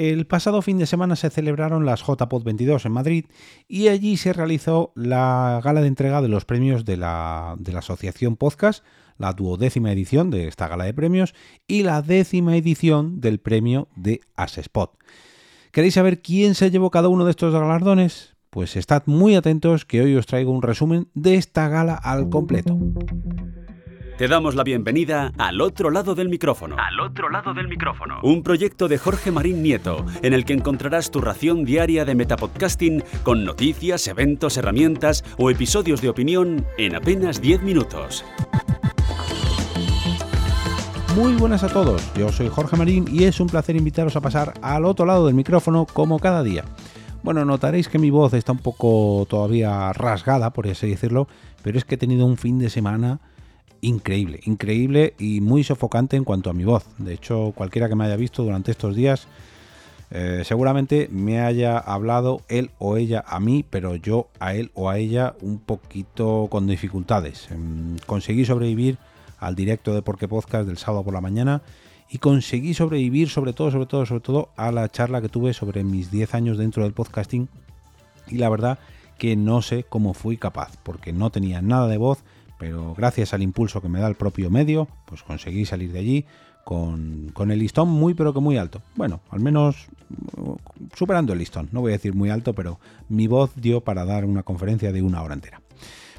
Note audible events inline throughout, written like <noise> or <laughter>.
El pasado fin de semana se celebraron las JPod 22 en Madrid y allí se realizó la gala de entrega de los premios de la, de la Asociación Podcast, la duodécima edición de esta gala de premios y la décima edición del premio de Asespot. ¿Queréis saber quién se llevó cada uno de estos galardones? Pues estad muy atentos que hoy os traigo un resumen de esta gala al completo. Te damos la bienvenida al otro lado del micrófono. Al otro lado del micrófono. Un proyecto de Jorge Marín Nieto, en el que encontrarás tu ración diaria de metapodcasting con noticias, eventos, herramientas o episodios de opinión en apenas 10 minutos. Muy buenas a todos, yo soy Jorge Marín y es un placer invitaros a pasar al otro lado del micrófono como cada día. Bueno, notaréis que mi voz está un poco todavía rasgada, por así decirlo, pero es que he tenido un fin de semana increíble, increíble y muy sofocante en cuanto a mi voz. De hecho, cualquiera que me haya visto durante estos días eh, seguramente me haya hablado él o ella a mí, pero yo a él o a ella un poquito con dificultades. Em, conseguí sobrevivir al directo de Porque Podcast del sábado por la mañana y conseguí sobrevivir sobre todo, sobre todo, sobre todo a la charla que tuve sobre mis 10 años dentro del podcasting y la verdad que no sé cómo fui capaz, porque no tenía nada de voz, pero gracias al impulso que me da el propio medio, pues conseguí salir de allí con, el listón muy pero que muy alto. Bueno, al menos uh, superando el listón, no voy a decir muy alto, pero mi voz dio para dar una conferencia de una hora entera.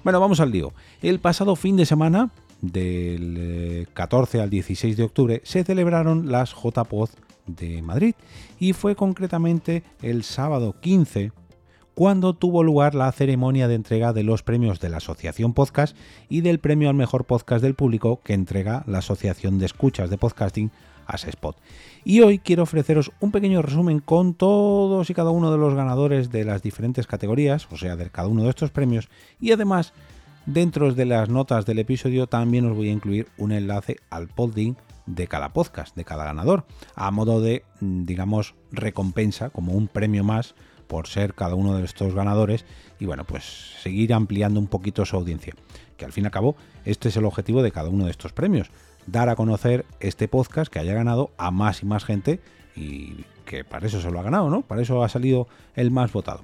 Bueno, vamos al lío. El pasado fin de semana, del 14 eh, al 16 de octubre, se celebraron las JPOD de Madrid y fue concretamente el sábado 15 cuando tuvo lugar la ceremonia de entrega de los premios de la Asociación Podcast y del premio al mejor podcast del público que entrega la Asociación de Escuchas de Podcasting Spot. Y hoy quiero ofreceros un pequeño resumen con todos y cada uno de los ganadores de las diferentes categorías, o sea, de cada uno de estos premios, y además, dentro de las notas del episodio también os voy a incluir un enlace al podding de cada podcast, de cada ganador, a modo de, mm, digamos, recompensa, como un premio más por ser cada uno de estos ganadores y bueno, pues seguir ampliando un poquito su audiencia. Que al fin y al cabo, este es el objetivo de cada uno de estos premios, dar a conocer este podcast que haya ganado a más y más gente y que para eso se lo ha ganado, ¿no? Para eso ha salido el más votado.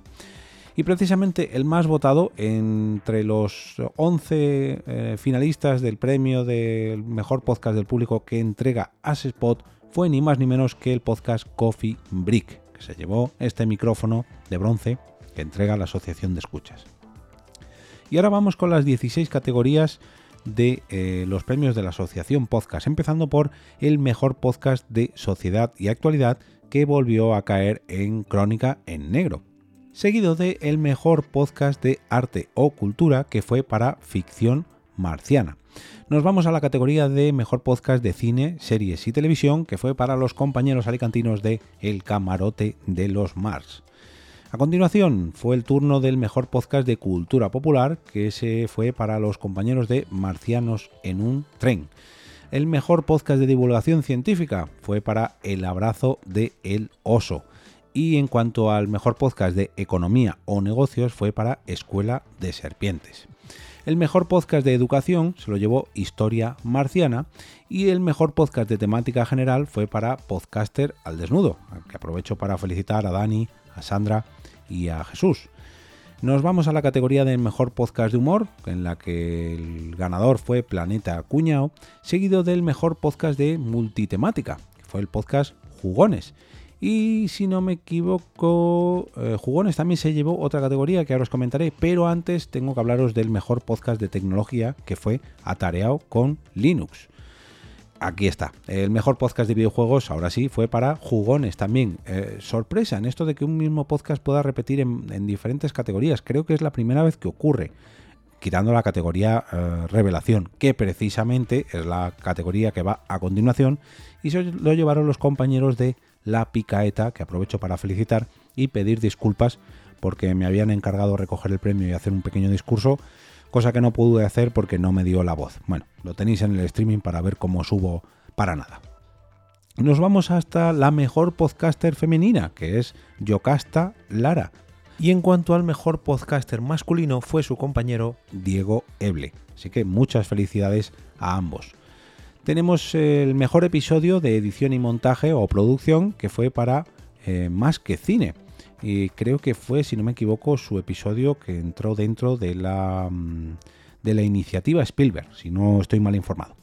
Y precisamente el más votado entre los 11 eh, finalistas del premio del mejor podcast del público que entrega Spot fue ni más ni menos que el podcast Coffee Brick, se llevó este micrófono de bronce que entrega la Asociación de Escuchas. Y ahora vamos con las 16 categorías de eh, los premios de la Asociación Podcast, empezando por el mejor podcast de sociedad y actualidad que volvió a caer en Crónica en Negro, seguido de el mejor podcast de arte o cultura que fue para Ficción Marciana. Nos vamos a la categoría de mejor podcast de cine, series y televisión, que fue para los compañeros alicantinos de El Camarote de los Mars. A continuación fue el turno del mejor podcast de cultura popular, que se fue para los compañeros de Marcianos en un tren. El mejor podcast de divulgación científica fue para El abrazo de El oso. Y en cuanto al mejor podcast de economía o negocios fue para Escuela de Serpientes. El mejor podcast de educación se lo llevó Historia Marciana y el mejor podcast de temática general fue para Podcaster al Desnudo, que aprovecho para felicitar a Dani, a Sandra y a Jesús. Nos vamos a la categoría de mejor podcast de humor, en la que el ganador fue Planeta Cuñao, seguido del mejor podcast de multitemática, que fue el podcast Jugones. Y si no me equivoco, eh, Jugones también se llevó otra categoría que ahora os comentaré, pero antes tengo que hablaros del mejor podcast de tecnología que fue Atareado con Linux. Aquí está, el mejor podcast de videojuegos, ahora sí, fue para Jugones también. Eh, sorpresa en esto de que un mismo podcast pueda repetir en, diferentes categorías, creo que es la primera vez que ocurre quitando la categoría eh, revelación, que precisamente es la categoría que va a continuación, y se lo llevaron los compañeros de la picaeta, que aprovecho para felicitar y pedir disculpas porque me habían encargado recoger el premio y hacer un pequeño discurso, cosa que no pude hacer porque no me dio la voz. Bueno, lo tenéis en el streaming para ver cómo subo para nada. Nos vamos hasta la mejor podcaster femenina, que es Yocasta Lara. Y en cuanto al mejor podcaster masculino fue su compañero Diego Eble. Así que muchas felicidades a ambos tenemos el mejor episodio de edición y montaje o producción que fue para eh, más que cine. Y creo que fue, si no me equivoco, su episodio que entró dentro de la, mm, de la iniciativa Spielberg, si no estoy mal informado.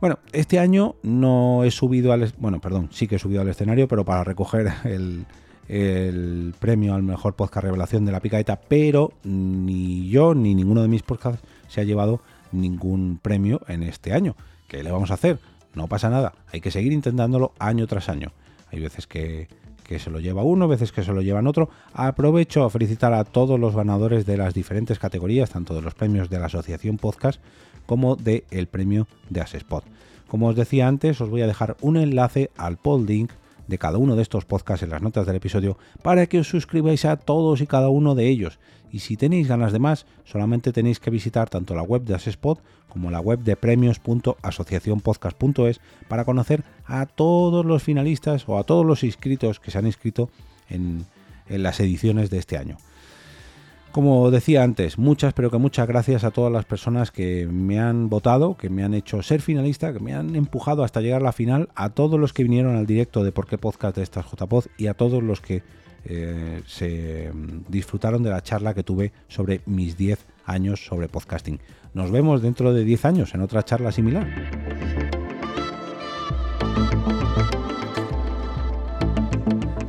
Bueno, este año no he subido al... Bueno, perdón, sí que he subido al escenario, pero para recoger <laughs> el, el premio al mejor podcast revelación de la picaeta, pero ni yo ni ninguno de mis podcasts se ha llevado ningún premio en este año. ¿Qué le vamos a hacer? No pasa nada, hay que seguir intentándolo año tras año. Hay veces que, que se lo lleva uno, veces que se lo llevan otro. Aprovecho a felicitar a todos los ganadores de las diferentes categorías, tanto de los premios de la Asociación Podcast como del el premio de Asespot. Como os decía antes, os voy a dejar un enlace al poll link de cada uno de estos podcasts en las notas del episodio para que os suscribáis a todos y cada uno de ellos. Y si tenéis ganas de más, solamente tenéis que visitar tanto la web de Asespot como la web de premios.asociacionpodcast.es para conocer a todos los finalistas o a todos los inscritos que se han inscrito en, en las ediciones de este año. Como decía antes, muchas, pero que muchas gracias a todas las personas que me han votado, que me han hecho ser finalista, que me han empujado hasta llegar a la final, a todos los que vinieron al directo de Por qué Podcast de estas JPod y a todos los que eh, se mm, disfrutaron de la charla que tuve sobre mis 10 años sobre podcasting. Nos vemos dentro de 10 años en otra charla similar.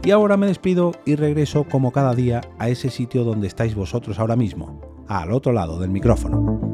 Y ahora me despido y regreso como cada día a ese sitio donde estáis vosotros ahora mismo, al otro lado del micrófono.